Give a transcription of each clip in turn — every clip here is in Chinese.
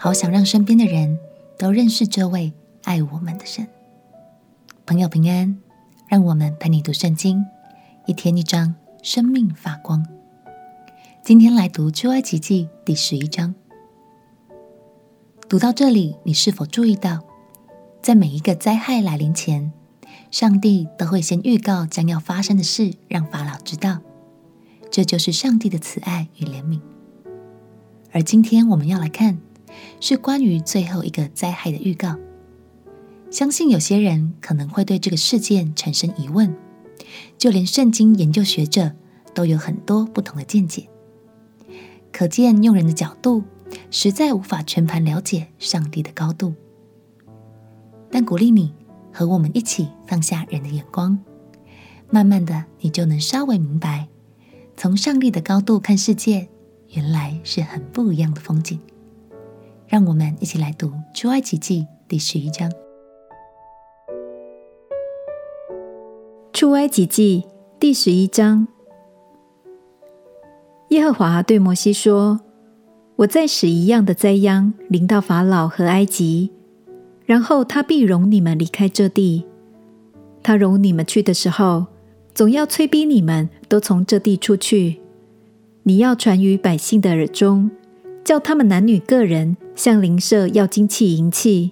好想让身边的人都认识这位爱我们的神。朋友平安，让我们陪你读圣经，一天一章，生命发光。今天来读出埃及记第十一章。读到这里，你是否注意到，在每一个灾害来临前，上帝都会先预告将要发生的事，让法老知道。这就是上帝的慈爱与怜悯。而今天我们要来看，是关于最后一个灾害的预告。相信有些人可能会对这个事件产生疑问，就连圣经研究学者都有很多不同的见解。可见用人的角度，实在无法全盘了解上帝的高度，但鼓励你和我们一起放下人的眼光，慢慢的，你就能稍微明白，从上帝的高度看世界，原来是很不一样的风景。让我们一起来读出埃及记第十一章。出埃及记第十一章，耶和华对摩西说。我再使一样的灾殃临到法老和埃及，然后他必容你们离开这地。他容你们去的时候，总要催逼你们都从这地出去。你要传于百姓的耳中，叫他们男女各人向邻舍要金器银器。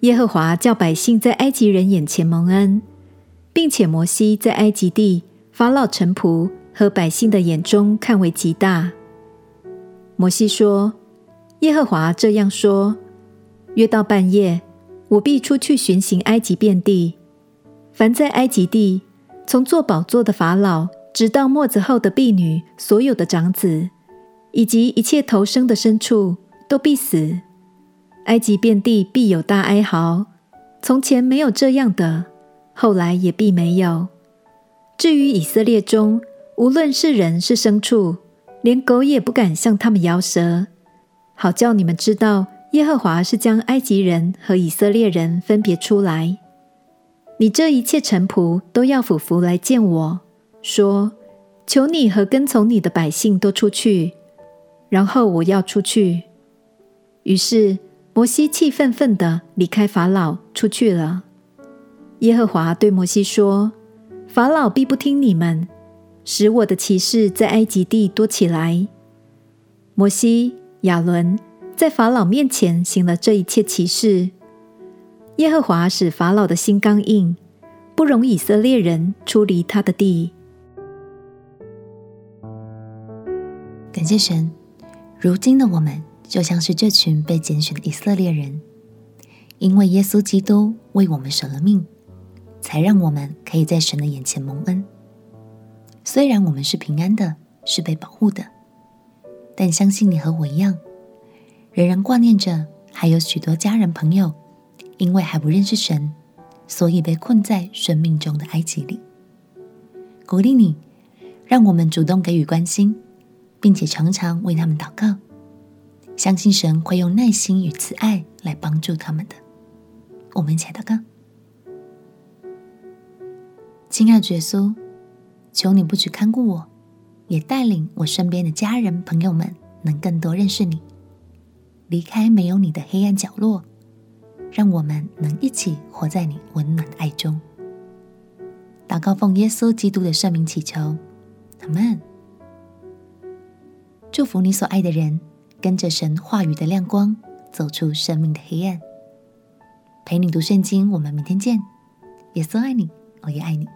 耶和华叫百姓在埃及人眼前蒙恩，并且摩西在埃及地法老臣仆和百姓的眼中看为极大。摩西说：“耶和华这样说：约到半夜，我必出去巡行埃及遍地。凡在埃及地，从坐宝座的法老，直到末子后的婢女，所有的长子，以及一切头生的牲畜，都必死。埃及遍地必有大哀嚎。从前没有这样的，后来也必没有。至于以色列中，无论是人是牲畜。”连狗也不敢向他们摇舌，好叫你们知道耶和华是将埃及人和以色列人分别出来。你这一切臣仆都要俯伏来见我，说：求你和跟从你的百姓都出去，然后我要出去。于是摩西气愤愤地离开法老出去了。耶和华对摩西说：法老必不听你们。使我的奇事在埃及地多起来。摩西、亚伦在法老面前行了这一切奇事。耶和华使法老的心刚硬，不容以色列人出离他的地。感谢神，如今的我们就像是这群被拣选的以色列人，因为耶稣基督为我们舍了命，才让我们可以在神的眼前蒙恩。虽然我们是平安的，是被保护的，但相信你和我一样，仍然挂念着还有许多家人朋友，因为还不认识神，所以被困在生命中的埃及里。鼓励你，让我们主动给予关心，并且常常为他们祷告，相信神会用耐心与慈爱来帮助他们的。我们一起来祷告，亲爱的耶稣。求你不只看顾我，也带领我身边的家人朋友们能更多认识你，离开没有你的黑暗角落，让我们能一起活在你温暖的爱中。祷告奉耶稣基督的圣名祈求，阿门。祝福你所爱的人，跟着神话语的亮光，走出生命的黑暗。陪你读圣经，我们明天见。耶稣爱你，我也爱你。